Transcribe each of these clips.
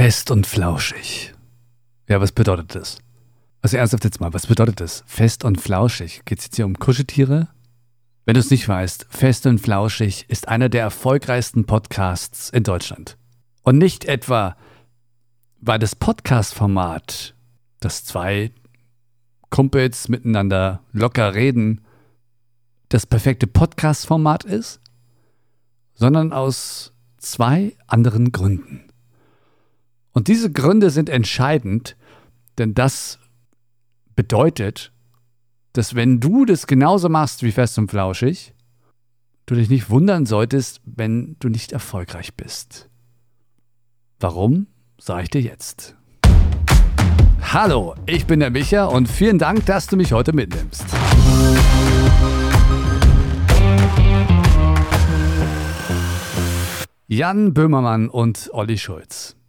Fest und flauschig. Ja, was bedeutet das? Also ernsthaft jetzt mal, was bedeutet das? Fest und flauschig. Geht es jetzt hier um Kuscheltiere? Wenn du es nicht weißt, Fest und Flauschig ist einer der erfolgreichsten Podcasts in Deutschland. Und nicht etwa, weil das Podcast-Format, das zwei Kumpels miteinander locker reden, das perfekte Podcast-Format ist, sondern aus zwei anderen Gründen. Und diese Gründe sind entscheidend, denn das bedeutet, dass wenn du das genauso machst wie fest und flauschig, du dich nicht wundern solltest, wenn du nicht erfolgreich bist. Warum, sage ich dir jetzt. Hallo, ich bin der Micha und vielen Dank, dass du mich heute mitnimmst. Jan Böhmermann und Olli Schulz.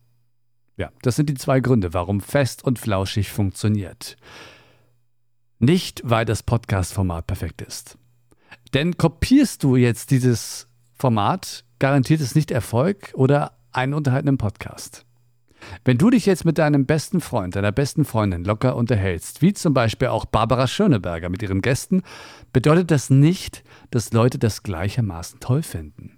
Ja, das sind die zwei Gründe, warum fest und flauschig funktioniert. Nicht, weil das Podcast-Format perfekt ist. Denn kopierst du jetzt dieses Format, garantiert es nicht Erfolg oder einen unterhaltenden Podcast. Wenn du dich jetzt mit deinem besten Freund, deiner besten Freundin locker unterhältst, wie zum Beispiel auch Barbara Schöneberger mit ihren Gästen, bedeutet das nicht, dass Leute das gleichermaßen toll finden.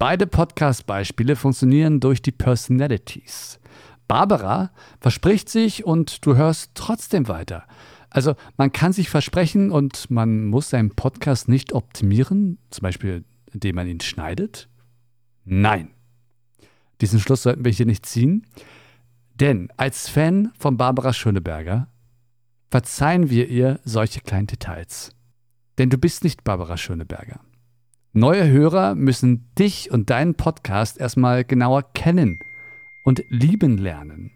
Beide Podcast-Beispiele funktionieren durch die Personalities. Barbara verspricht sich und du hörst trotzdem weiter. Also man kann sich versprechen und man muss seinen Podcast nicht optimieren, zum Beispiel indem man ihn schneidet. Nein. Diesen Schluss sollten wir hier nicht ziehen. Denn als Fan von Barbara Schöneberger verzeihen wir ihr solche kleinen Details. Denn du bist nicht Barbara Schöneberger. Neue Hörer müssen dich und deinen Podcast erstmal genauer kennen und lieben lernen,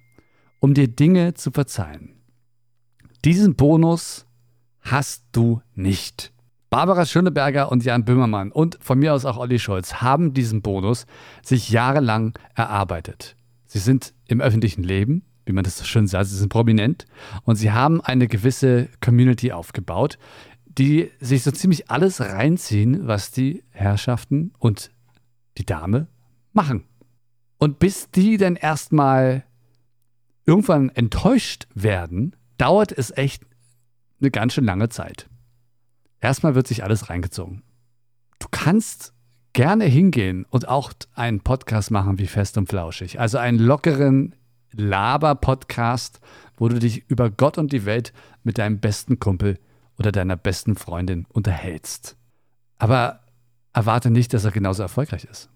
um dir Dinge zu verzeihen. Diesen Bonus hast du nicht. Barbara Schöneberger und Jan Böhmermann und von mir aus auch Olli Scholz haben diesen Bonus sich jahrelang erarbeitet. Sie sind im öffentlichen Leben, wie man das so schön sagt, sie sind prominent und sie haben eine gewisse Community aufgebaut, die sich so ziemlich alles reinziehen, was die Herrschaften und die Dame machen. Und bis die dann erstmal irgendwann enttäuscht werden, dauert es echt eine ganz schön lange Zeit. Erstmal wird sich alles reingezogen. Du kannst gerne hingehen und auch einen Podcast machen wie Fest und Flauschig. Also einen lockeren Laber-Podcast, wo du dich über Gott und die Welt mit deinem besten Kumpel oder deiner besten Freundin unterhältst. Aber erwarte nicht, dass er genauso erfolgreich ist.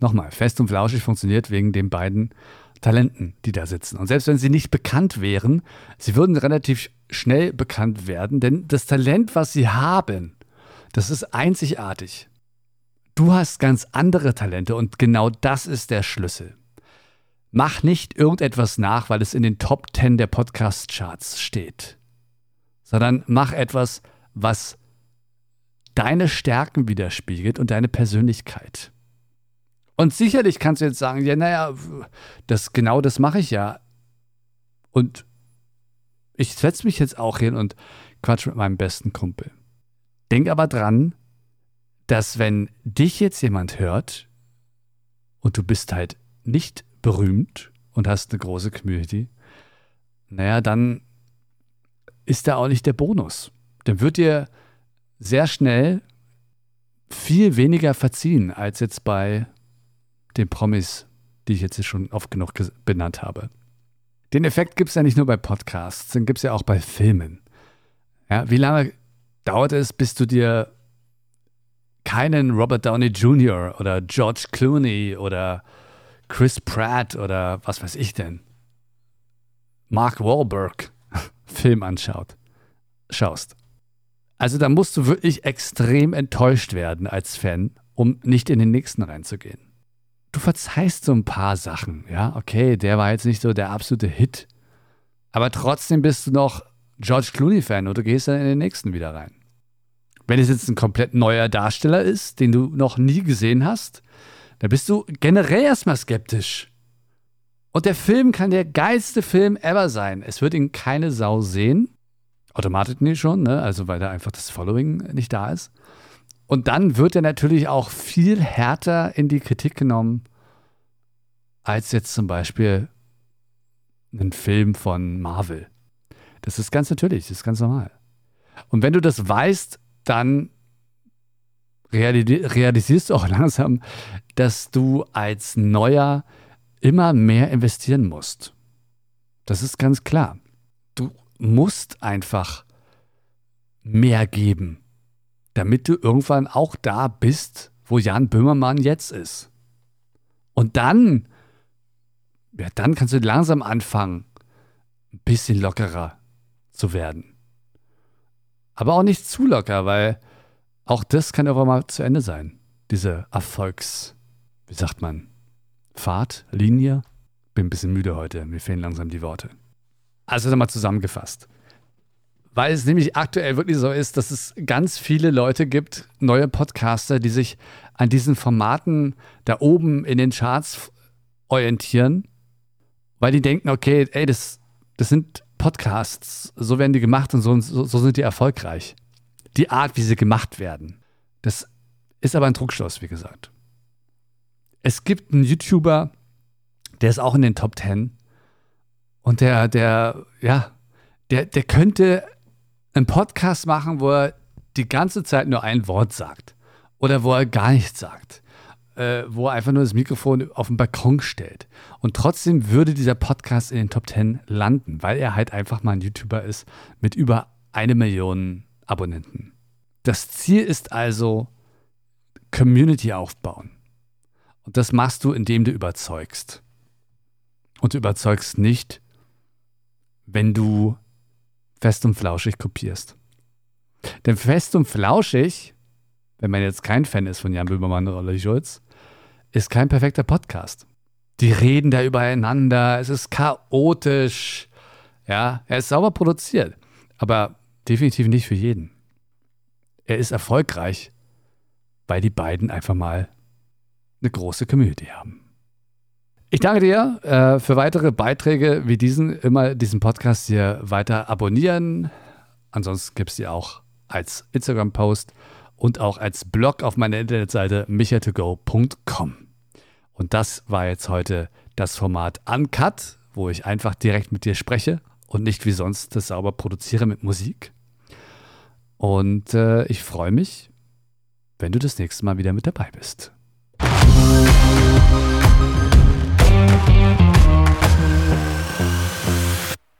Nochmal, Fest und Flauschig funktioniert wegen den beiden Talenten, die da sitzen. Und selbst wenn sie nicht bekannt wären, sie würden relativ schnell bekannt werden, denn das Talent, was sie haben, das ist einzigartig. Du hast ganz andere Talente und genau das ist der Schlüssel. Mach nicht irgendetwas nach, weil es in den Top 10 der Podcast-Charts steht, sondern mach etwas, was deine Stärken widerspiegelt und deine Persönlichkeit. Und sicherlich kannst du jetzt sagen, ja, naja, das, genau das mache ich ja. Und ich setze mich jetzt auch hin und quatsch mit meinem besten Kumpel. Denk aber dran, dass wenn dich jetzt jemand hört und du bist halt nicht berühmt und hast eine große Community, naja, dann ist da auch nicht der Bonus. Dann wird dir sehr schnell viel weniger verziehen als jetzt bei den Promis, die ich jetzt schon oft genug benannt habe. Den Effekt gibt es ja nicht nur bei Podcasts, den gibt es ja auch bei Filmen. Ja, wie lange dauert es, bis du dir keinen Robert Downey Jr. oder George Clooney oder Chris Pratt oder was weiß ich denn, Mark Wahlberg Film anschaut, schaust. Also da musst du wirklich extrem enttäuscht werden als Fan, um nicht in den nächsten reinzugehen du verzeihst so ein paar Sachen. Ja, okay, der war jetzt nicht so der absolute Hit. Aber trotzdem bist du noch George Clooney-Fan und du gehst dann in den nächsten wieder rein. Wenn es jetzt ein komplett neuer Darsteller ist, den du noch nie gesehen hast, dann bist du generell erstmal skeptisch. Und der Film kann der geilste Film ever sein. Es wird ihn keine Sau sehen. Automatisch nicht schon, ne? Also weil da einfach das Following nicht da ist. Und dann wird er natürlich auch viel härter in die Kritik genommen als jetzt zum Beispiel ein Film von Marvel. Das ist ganz natürlich, das ist ganz normal. Und wenn du das weißt, dann realisierst du auch langsam, dass du als Neuer immer mehr investieren musst. Das ist ganz klar. Du musst einfach mehr geben, damit du irgendwann auch da bist, wo Jan Böhmermann jetzt ist. Und dann, ja, dann kannst du langsam anfangen, ein bisschen lockerer zu werden. Aber auch nicht zu locker, weil auch das kann irgendwann mal zu Ende sein. Diese Erfolgs, wie sagt man, Fahrt, Linie. Bin ein bisschen müde heute, mir fehlen langsam die Worte. Also nochmal zusammengefasst. Weil es nämlich aktuell wirklich so ist, dass es ganz viele Leute gibt, neue Podcaster, die sich an diesen Formaten da oben in den Charts orientieren, weil die denken, okay, ey, das, das sind Podcasts, so werden die gemacht und so, so sind die erfolgreich. Die Art, wie sie gemacht werden. Das ist aber ein Druckschluss, wie gesagt. Es gibt einen YouTuber, der ist auch in den Top 10 und der, der, ja, der, der könnte einen Podcast machen, wo er die ganze Zeit nur ein Wort sagt oder wo er gar nichts sagt äh, wo er einfach nur das Mikrofon auf den Balkon stellt. Und trotzdem würde dieser Podcast in den Top 10 landen, weil er halt einfach mal ein YouTuber ist mit über eine Million Abonnenten. Das Ziel ist also Community aufbauen. Und das machst du, indem du überzeugst. Und du überzeugst nicht, wenn du fest und flauschig kopierst. Denn fest und flauschig, wenn man jetzt kein Fan ist von Jan Böhmermann oder Olli Schulz, ist kein perfekter Podcast. Die reden da übereinander, es ist chaotisch. Ja, er ist sauber produziert, aber definitiv nicht für jeden. Er ist erfolgreich, weil die beiden einfach mal eine große Community haben. Ich danke dir äh, für weitere Beiträge wie diesen. Immer diesen Podcast hier weiter abonnieren. Ansonsten gibt es die auch als Instagram-Post und auch als Blog auf meiner Internetseite michaeltogo.com. Und das war jetzt heute das Format Uncut, wo ich einfach direkt mit dir spreche und nicht wie sonst das sauber produziere mit Musik. Und äh, ich freue mich, wenn du das nächste Mal wieder mit dabei bist. Musik